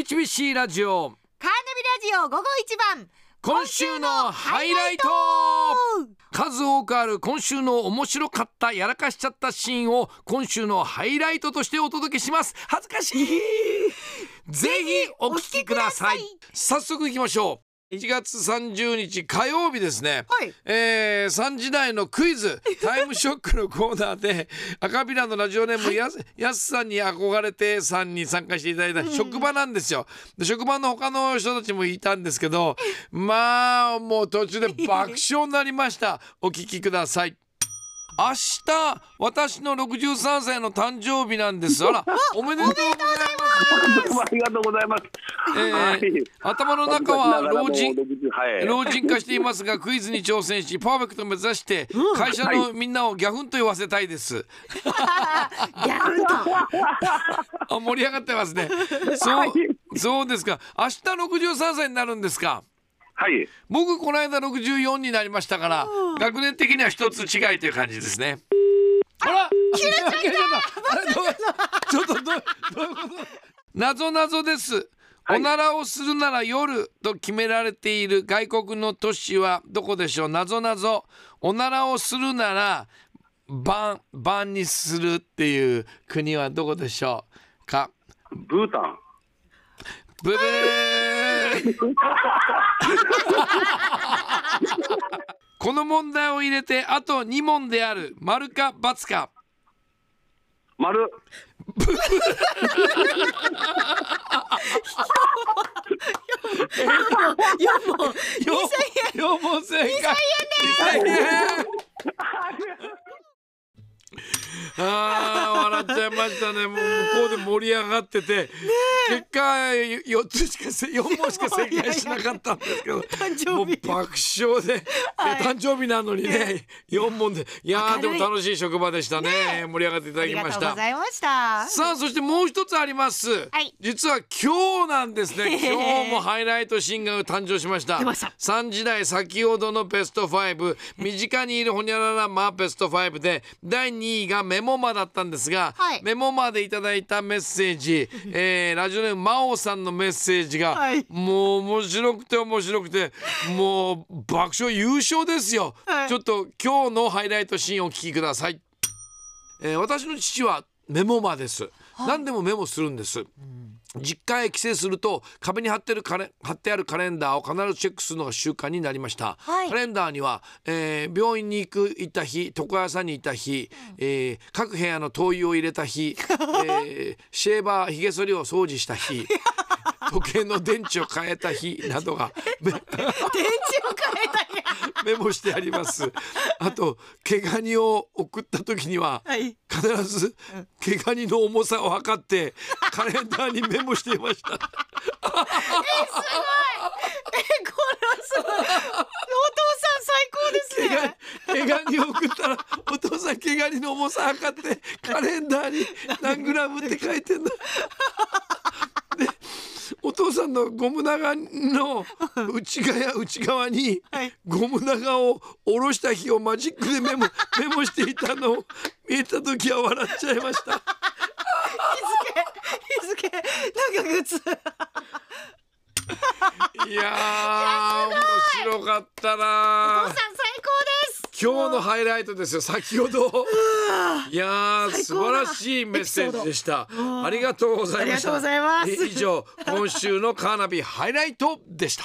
HBC ラジオ。カーナビラジオ午後一番。今週のハイライト。数多くある今週の面白かったやらかしちゃったシーンを今週のハイライトとしてお届けします。恥ずかしい。ぜひお聞きください。早速行きましょう1月30日火曜日ですね、はいえー、3時台のクイズ タイムショックのコーナーで 赤ビラのラジオネームやすやすさんに憧れてさんに参加していただいた職場なんですよ。で職場の他の人たちもいたんですけど まあもう途中で爆笑になりました。お聞きください。明日私の63歳の誕生日なんです。あらおめでとうございます。どうもありがとうございます。えーはい頭の中は老人はい、老人化していますがクイズに挑戦しパーフェクトを目指して会社のみんなをギャフンと言わせたいです。ギャフンと あ盛り上がってますね。そうそうですか。明日63歳になるんですか。はい。僕この間64になりましたから学年的には一つ違いという感じですね。あら切れちゃった。ちょっとどうどういうこと？謎謎です。はい。おならをするなら夜と決められている外国の都市はどこでしょう？謎謎。おならをするなら晩晩にするっていう国はどこでしょう？か？ブータン。ブブーこの問題を入れてあと2問である。丸か×か丸。四問4問正解。2000円あー笑っちゃいましたね。もう向こうで盛り上がってて、結果4つしかせ4問しか正解しなかったんですけど誕生日。もう爆笑で、誕生日なのにね4問で。いやーでも楽しい職場でしたね。盛り上がっていただきました。さあそしてもう一つあります、はい。実は今日なんですね。今日もハイライトシーンが誕生しました。出ました。3時台先ほどのベスト5身近にいるホニャララマーベスト5で第2位がメモマだったんですが、はい。メモマでいただいたメッセージ、えーラジオネームマオさんのメッセージが、はい。もう面白くて面白くてもう爆笑優勝ですよ、はい。ちょっと今日のハイライトシーンをお聞きください。えー私の父はメモマです、何でもメモするんです、実家へ帰省すると壁に貼ってるカレ貼ってあるカレンダーを必ずチェックするのが習慣になりました、はい。カレンダーには、えー病院に行く行った日床屋さんに行った日、えー各部屋の灯油を入れた日、えーシェーバーひげ剃りを掃除した日時計の電池を変えた日などが め電メモしてあります。あと毛ガニを送った時には、はい。必ず毛ガニの重さを測ってカレンダーにメモしていました。えこれすごい。お父さん最高です毛ガねニ毛ガニを送ったらお父さん毛ガニの重さ測ってカレンダーに何グラムって書いてんだ父さんのゴム長の 内側内側にはい。ゴム長を下ろした日をマジックでメモ メモしていたのを見えた時は笑っちゃいました。日付なんか靴いやー面白かったおな父さん今日のハイライトですよ。先ほど。いやー素晴らしいメッセージでした。ん。ありがとうございました。以上今週のカーナビハイライトでした